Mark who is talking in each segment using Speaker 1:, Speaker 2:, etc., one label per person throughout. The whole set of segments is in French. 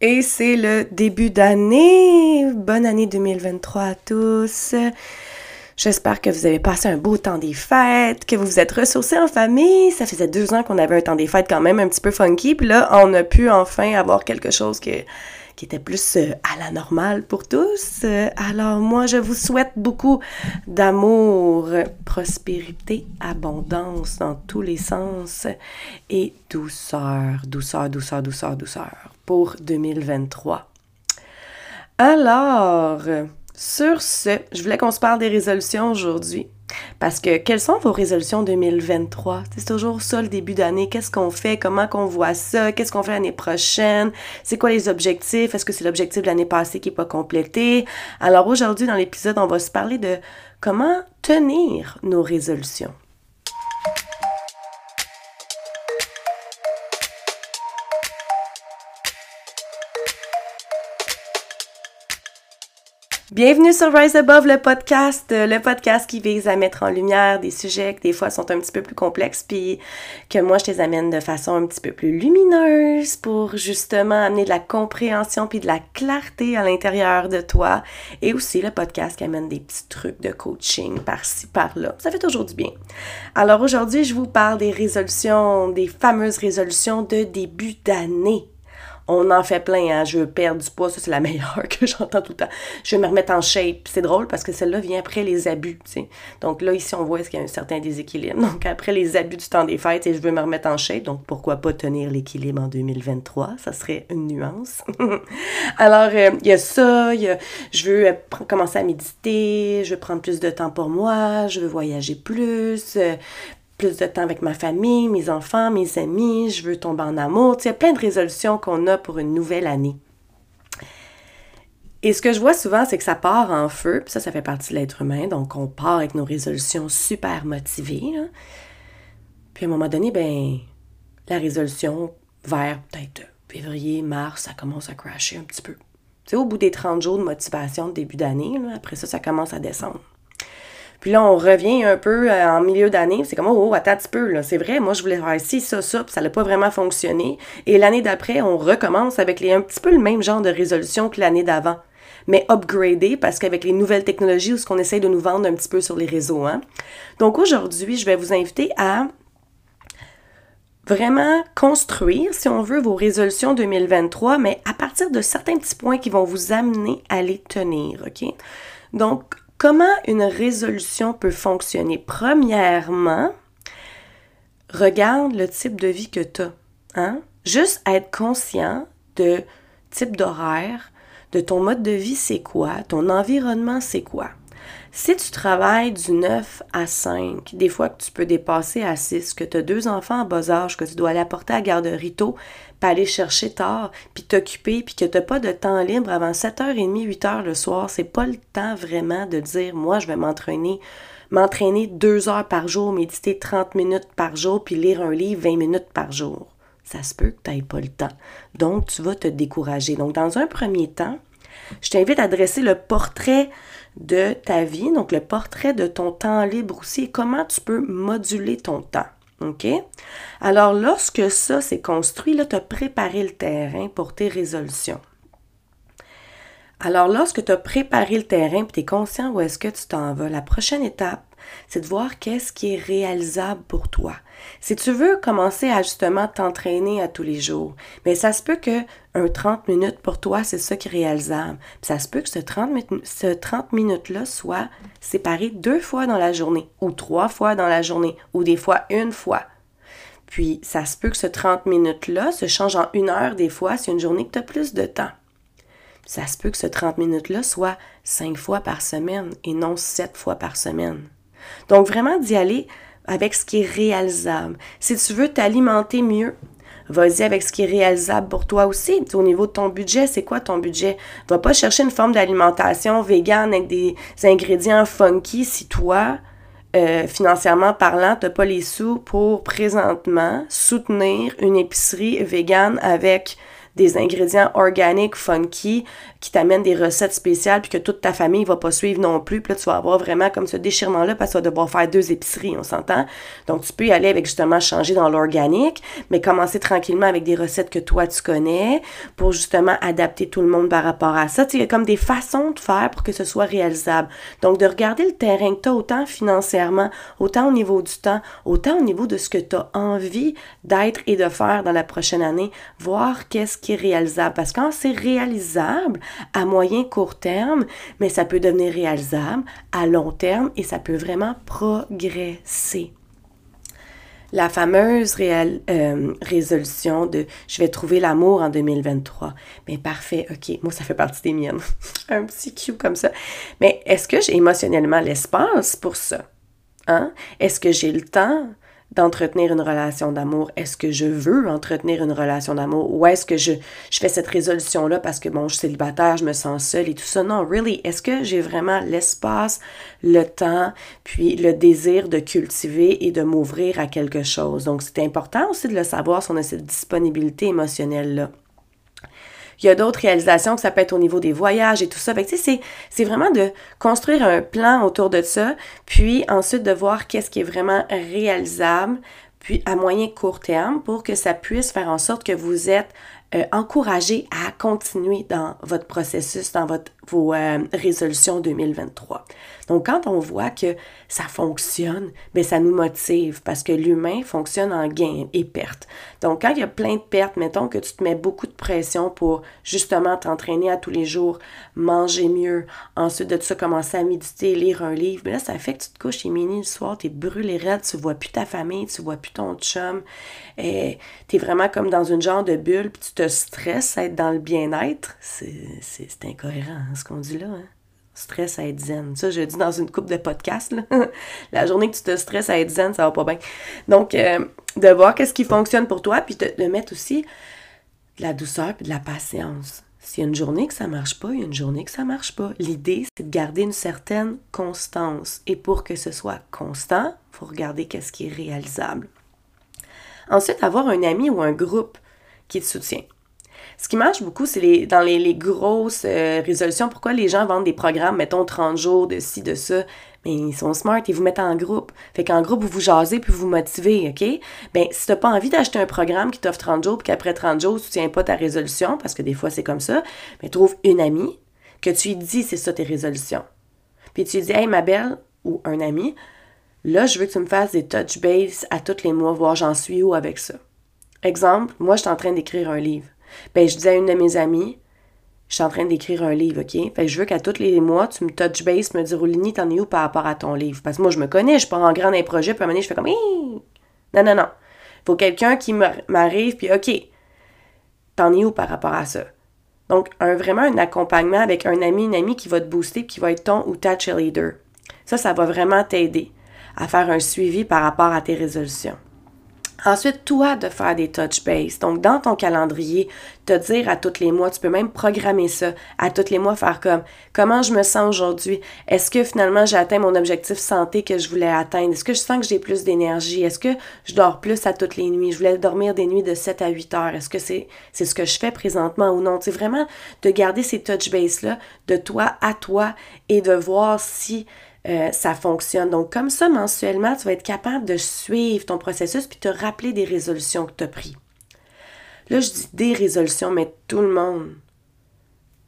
Speaker 1: Et c'est le début d'année. Bonne année 2023 à tous. J'espère que vous avez passé un beau temps des fêtes, que vous vous êtes ressourcés en famille. Ça faisait deux ans qu'on avait un temps des fêtes quand même un petit peu funky. Puis là, on a pu enfin avoir quelque chose qui était plus euh, à la normale pour tous. Alors moi, je vous souhaite beaucoup d'amour, prospérité, abondance dans tous les sens et douceur, douceur, douceur, douceur, douceur pour 2023. Alors, sur ce, je voulais qu'on se parle des résolutions aujourd'hui. Parce que quelles sont vos résolutions 2023? C'est toujours ça le début d'année. Qu'est-ce qu'on fait? Comment qu'on voit ça? Qu'est-ce qu'on fait l'année prochaine? C'est quoi les objectifs? Est-ce que c'est l'objectif de l'année passée qui n'est pas complété? Alors aujourd'hui, dans l'épisode, on va se parler de comment tenir nos résolutions. Bienvenue sur Rise Above, le podcast, euh, le podcast qui vise à mettre en lumière des sujets qui des fois sont un petit peu plus complexes, puis que moi je les amène de façon un petit peu plus lumineuse pour justement amener de la compréhension puis de la clarté à l'intérieur de toi, et aussi le podcast qui amène des petits trucs de coaching par-ci par-là. Ça fait toujours du bien. Alors aujourd'hui, je vous parle des résolutions, des fameuses résolutions de début d'année on en fait plein, hein. Je veux perdre du poids, ça c'est la meilleure que j'entends tout le temps. Je veux me remettre en shape. C'est drôle parce que celle-là vient après les abus, tu sais. Donc là, ici, on voit qu'il y a un certain déséquilibre. Donc après les abus du temps des fêtes, et je veux me remettre en shape. Donc pourquoi pas tenir l'équilibre en 2023? Ça serait une nuance. Alors, euh, il y a ça, y a, je veux euh, commencer à méditer, je veux prendre plus de temps pour moi, je veux voyager plus, euh, plus de temps avec ma famille, mes enfants, mes amis, je veux tomber en amour. il y a plein de résolutions qu'on a pour une nouvelle année. Et ce que je vois souvent, c'est que ça part en feu, puis ça, ça fait partie de l'être humain, donc on part avec nos résolutions super motivées. Puis à un moment donné, ben, la résolution vers peut-être février, mars, ça commence à crasher un petit peu. Au bout des 30 jours de motivation de début d'année, après ça, ça commence à descendre. Puis là, on revient un peu euh, en milieu d'année. C'est comme, oh, oh, attends un petit peu, là. C'est vrai, moi, je voulais faire ci, ça, ça, puis ça n'a pas vraiment fonctionné. Et l'année d'après, on recommence avec un petit peu le même genre de résolution que l'année d'avant. Mais upgradé parce qu'avec les nouvelles technologies, ou ce qu'on essaye de nous vendre un petit peu sur les réseaux. Hein. Donc aujourd'hui, je vais vous inviter à vraiment construire, si on veut, vos résolutions 2023, mais à partir de certains petits points qui vont vous amener à les tenir, OK? Donc, Comment une résolution peut fonctionner? Premièrement, regarde le type de vie que tu as. Hein? Juste être conscient de type d'horaire, de ton mode de vie, c'est quoi, ton environnement, c'est quoi? Si tu travailles du 9 à 5, des fois que tu peux dépasser à 6, que tu as deux enfants en bas âge, que tu dois aller apporter à la garderie tôt, puis aller chercher tard, puis t'occuper, puis que tu n'as pas de temps libre avant 7h30, 8h le soir, c'est pas le temps vraiment de dire moi je vais m'entraîner m'entraîner deux heures par jour, méditer 30 minutes par jour, puis lire un livre 20 minutes par jour. Ça se peut que tu n'aies pas le temps. Donc, tu vas te décourager. Donc, dans un premier temps, je t'invite à dresser le portrait de ta vie, donc le portrait de ton temps libre aussi, et comment tu peux moduler ton temps. OK? Alors, lorsque ça s'est construit, là, tu as préparé le terrain pour tes résolutions. Alors, lorsque tu as préparé le terrain et tu es conscient où est-ce que tu t'en vas, la prochaine étape, c'est de voir qu'est-ce qui est réalisable pour toi. Si tu veux commencer à justement t'entraîner à tous les jours, mais ça se peut que un 30 minutes pour toi, c'est ça qui est réalisable. ça se peut que ce 30, ce 30 minutes-là soit séparé deux fois dans la journée, ou trois fois dans la journée, ou des fois une fois. Puis ça se peut que ce 30 minutes-là se change en une heure des fois, c'est une journée que tu as plus de temps. ça se peut que ce 30 minutes-là soit cinq fois par semaine et non sept fois par semaine. Donc vraiment d'y aller avec ce qui est réalisable. Si tu veux t'alimenter mieux, vas-y avec ce qui est réalisable pour toi aussi. Au niveau de ton budget, c'est quoi ton budget? Va pas chercher une forme d'alimentation végane avec des ingrédients funky si toi, euh, financièrement parlant, tu n'as pas les sous pour présentement soutenir une épicerie végane avec des ingrédients organiques, funky, qui t'amènent des recettes spéciales, puis que toute ta famille va pas suivre non plus. Puis là, tu vas avoir vraiment comme ce déchirement-là parce que tu vas devoir faire deux épiceries, on s'entend. Donc, tu peux y aller avec justement changer dans l'organique, mais commencer tranquillement avec des recettes que toi, tu connais pour justement adapter tout le monde par rapport à ça. Tu sais, il y a comme des façons de faire pour que ce soit réalisable. Donc, de regarder le terrain que tu as autant financièrement, autant au niveau du temps, autant au niveau de ce que tu as envie d'être et de faire dans la prochaine année, voir qu'est-ce qui réalisable. Parce que quand c'est réalisable à moyen court terme, mais ça peut devenir réalisable à long terme et ça peut vraiment progresser. La fameuse euh, résolution de je vais trouver l'amour en 2023. Mais parfait, ok, moi ça fait partie des miennes. Un petit cue comme ça. Mais est-ce que j'ai émotionnellement l'espace pour ça? Hein? Est-ce que j'ai le temps? D'entretenir une relation d'amour? Est-ce que je veux entretenir une relation d'amour? Ou est-ce que je, je fais cette résolution-là parce que, bon, je suis célibataire, je me sens seule et tout ça? Non, really, est-ce que j'ai vraiment l'espace, le temps, puis le désir de cultiver et de m'ouvrir à quelque chose? Donc, c'est important aussi de le savoir si on a cette disponibilité émotionnelle-là. Il y a d'autres réalisations que ça peut être au niveau des voyages et tout ça. Fait que, c'est, c'est vraiment de construire un plan autour de ça, puis ensuite de voir qu'est-ce qui est vraiment réalisable, puis à moyen court terme, pour que ça puisse faire en sorte que vous êtes euh, encouragé à continuer dans votre processus, dans votre, vos résolutions 2023. Donc, quand on voit que ça fonctionne, bien, ça nous motive parce que l'humain fonctionne en gain et perte. Donc, quand il y a plein de pertes, mettons que tu te mets beaucoup de pression pour justement t'entraîner à tous les jours, manger mieux, ensuite de ça, commencer à méditer, lire un livre, mais là, ça fait que tu te couches et mini le soir, tu es brûlé raide, tu vois plus ta famille, tu vois plus ton chum, et tu es vraiment comme dans une genre de bulle, puis tu te stresses à être dans le bien-être. C'est incohérent, hein, ce qu'on dit là. Hein? stress à être zen. Ça, je dis dans une coupe de podcast. la journée que tu te stresses à être zen, ça va pas bien. Donc, euh, de voir qu'est-ce qui fonctionne pour toi, puis de, mettre aussi de la douceur et de la patience. S'il y a une journée que ça marche pas, il y a une journée que ça marche pas. L'idée, c'est de garder une certaine constance. Et pour que ce soit constant, il faut regarder qu'est-ce qui est réalisable. Ensuite, avoir un ami ou un groupe qui te soutient. Ce qui marche beaucoup, c'est dans les, grosses euh, résolutions. Pourquoi les gens vendent des programmes, mettons 30 jours de ci, de ça? Mais ils sont smart et vous mettent en groupe. Fait qu'en groupe, vous vous jasez puis vous motivez, OK? Bien, si t'as pas envie d'acheter un programme qui t'offre 30 jours puis qu'après 30 jours, tu tiens pas ta résolution, parce que des fois, c'est comme ça, mais trouve une amie que tu lui dis c'est ça tes résolutions. Puis tu lui dis, hey, ma belle, ou un ami, là, je veux que tu me fasses des touch base à tous les mois, voir j'en suis où avec ça. Exemple, moi, je suis en train d'écrire un livre. Ben, je disais à une de mes amies, je suis en train d'écrire un livre, OK? Je veux qu'à tous les mois, tu me touch base, me dire, Oulini, t'en es où par rapport à ton livre? Parce que moi, je me connais, je pars en grand un projet, puis à un moment je fais comme, non, non, non. Faut quelqu'un qui m'arrive, puis OK, t'en es où par rapport à ça? Donc, un, vraiment un accompagnement avec un ami, une amie qui va te booster, qui va être ton ou ta cheerleader. Ça, ça va vraiment t'aider à faire un suivi par rapport à tes résolutions. Ensuite, toi de faire des touch base. Donc, dans ton calendrier, te dire à tous les mois, tu peux même programmer ça, à tous les mois, faire comme comment je me sens aujourd'hui? Est-ce que finalement j'ai atteint mon objectif santé que je voulais atteindre? Est-ce que je sens que j'ai plus d'énergie? Est-ce que je dors plus à toutes les nuits? Je voulais dormir des nuits de 7 à 8 heures. Est-ce que c'est c'est ce que je fais présentement ou non? C'est vraiment de garder ces touch base-là de toi à toi et de voir si euh, ça fonctionne. Donc, comme ça, mensuellement, tu vas être capable de suivre ton processus puis te rappeler des résolutions que tu as prises. Là, je dis des résolutions, mais tout le monde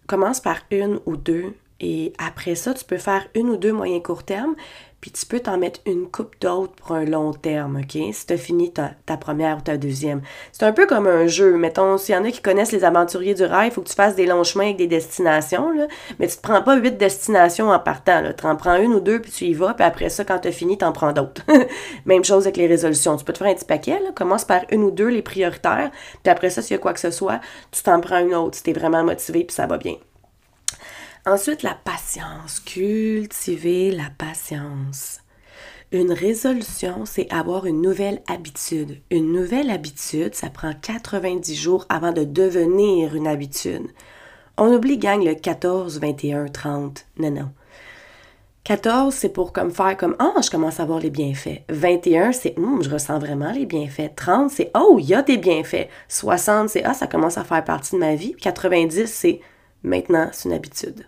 Speaker 1: commence par une ou deux. Et après ça, tu peux faire une ou deux moyens court terme puis tu peux t'en mettre une coupe d'autres pour un long terme, OK? Si tu as fini ta, première ou ta deuxième. C'est un peu comme un jeu. Mettons, s'il y en a qui connaissent les aventuriers du rail, il faut que tu fasses des longs chemins avec des destinations, là. Mais tu te prends pas huit destinations en partant, là. Tu en prends une ou deux, puis tu y vas, puis après ça, quand tu as fini, tu en prends d'autres. Même chose avec les résolutions. Tu peux te faire un petit paquet. Commence par une ou deux, les prioritaires, puis après ça, s'il y a quoi que ce soit, tu t'en prends une autre si tu es vraiment motivé, puis ça va bien. Ensuite, la patience. Cultiver la patience. Une résolution, c'est avoir une nouvelle habitude. Une nouvelle habitude, ça prend 90 jours avant de devenir une habitude. On oublie, gang, le 14, 21, 30. Non, non. 14, c'est pour comme faire comme Ah, je commence à voir les bienfaits. 21, c'est Hum, je ressens vraiment les bienfaits. 30, c'est Oh, il y a des bienfaits. 60, c'est Ah, ça commence à faire partie de ma vie. 90, c'est Maintenant, c'est une habitude.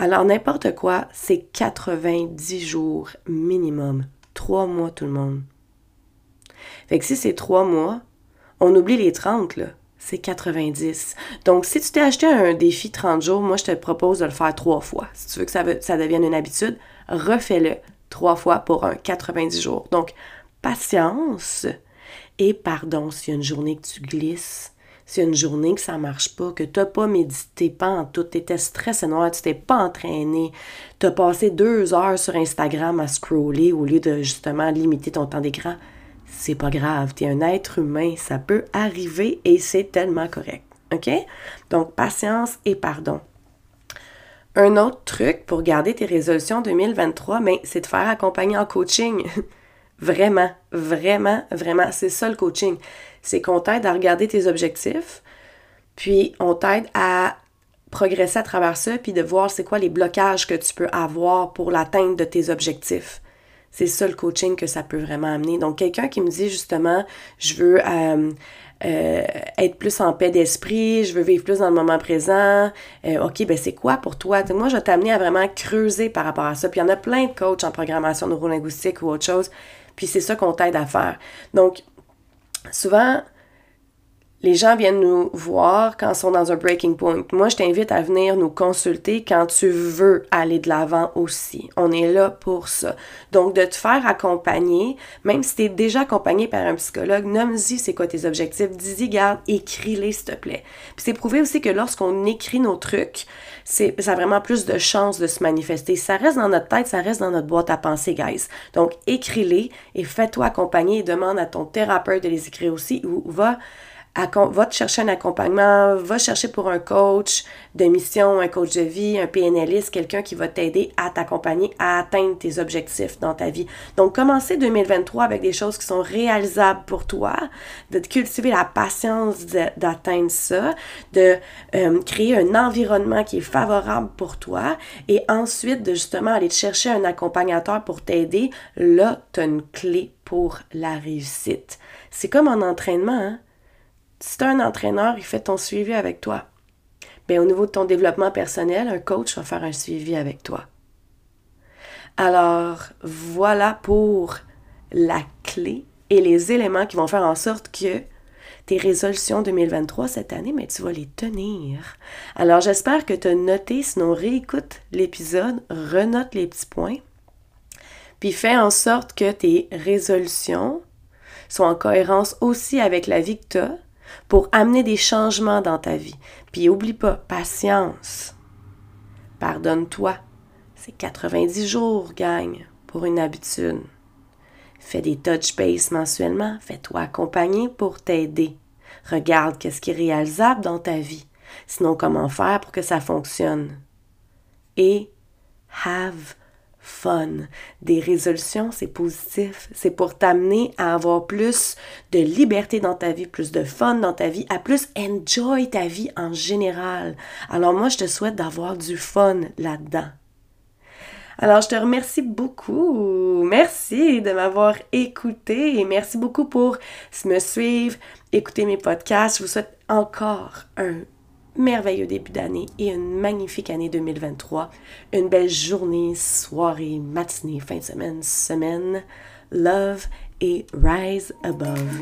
Speaker 1: Alors, n'importe quoi, c'est 90 jours minimum. Trois mois, tout le monde. Fait que si c'est trois mois, on oublie les 30, là. C'est 90. Donc, si tu t'es acheté un défi 30 jours, moi, je te propose de le faire trois fois. Si tu veux que ça, ça devienne une habitude, refais-le trois fois pour un 90 jours. Donc, patience et pardon s'il y a une journée que tu glisses, a une journée que ça marche pas, que tu n'as pas médité, pas en tout, tu étais stressé noir, tu t'es pas entraîné, tu as passé deux heures sur Instagram à scroller au lieu de justement limiter ton temps d'écran, c'est pas grave, tu es un être humain, ça peut arriver et c'est tellement correct. OK? Donc, patience et pardon. Un autre truc pour garder tes résolutions 2023, mais c'est de faire accompagner en coaching. vraiment, vraiment, vraiment, c'est ça le coaching. C'est qu'on t'aide à regarder tes objectifs, puis on t'aide à progresser à travers ça, puis de voir c'est quoi les blocages que tu peux avoir pour l'atteinte de tes objectifs. C'est ça le coaching que ça peut vraiment amener. Donc, quelqu'un qui me dit justement, je veux euh, euh, être plus en paix d'esprit, je veux vivre plus dans le moment présent. Euh, OK, ben c'est quoi pour toi? moi, je vais t'amener à vraiment creuser par rapport à ça. Puis il y en a plein de coachs en programmation neurolinguistique ou autre chose. Puis c'est ça qu'on t'aide à faire. Donc, souvent, les gens viennent nous voir quand ils sont dans un breaking point. Moi, je t'invite à venir nous consulter quand tu veux aller de l'avant aussi. On est là pour ça. Donc, de te faire accompagner, même si tu es déjà accompagné par un psychologue, nomme-y c'est quoi tes objectifs. Dis-y, garde, écris-les, s'il te plaît. Puis c'est prouvé aussi que lorsqu'on écrit nos trucs, c'est, ça a vraiment plus de chances de se manifester. Ça reste dans notre tête, ça reste dans notre boîte à pensée, guys. Donc, écris-les et fais-toi accompagner et demande à ton thérapeute de les écrire aussi ou va va te chercher un accompagnement, va chercher pour un coach de mission, un coach de vie, un PNListe, quelqu'un qui va t'aider à t'accompagner à atteindre tes objectifs dans ta vie. Donc, commencer 2023 avec des choses qui sont réalisables pour toi, de cultiver la patience d'atteindre ça, de euh, créer un environnement qui est favorable pour toi et ensuite de justement aller te chercher un accompagnateur pour t'aider. Là, tu une clé pour la réussite. C'est comme en entraînement, hein? Si tu un entraîneur, il fait ton suivi avec toi. Bien, au niveau de ton développement personnel, un coach va faire un suivi avec toi. Alors, voilà pour la clé et les éléments qui vont faire en sorte que tes résolutions 2023 cette année, mais tu vas les tenir. Alors, j'espère que tu as noté, sinon réécoute l'épisode, renote les petits points, puis fais en sorte que tes résolutions soient en cohérence aussi avec la vie que tu as, pour amener des changements dans ta vie. Puis oublie pas, patience. Pardonne-toi. C'est 90 jours, gagne, pour une habitude. Fais des touch base mensuellement, fais-toi accompagner pour t'aider. Regarde qu'est-ce qui est réalisable dans ta vie. Sinon, comment faire pour que ça fonctionne? Et have fun. Des résolutions, c'est positif. C'est pour t'amener à avoir plus de liberté dans ta vie, plus de fun dans ta vie, à plus enjoy ta vie en général. Alors moi, je te souhaite d'avoir du fun là-dedans. Alors, je te remercie beaucoup. Merci de m'avoir écouté merci beaucoup pour me suivre, écouter mes podcasts. Je vous souhaite encore un merveilleux début d'année et une magnifique année 2023. Une belle journée, soirée, matinée, fin de semaine, semaine. Love et rise above.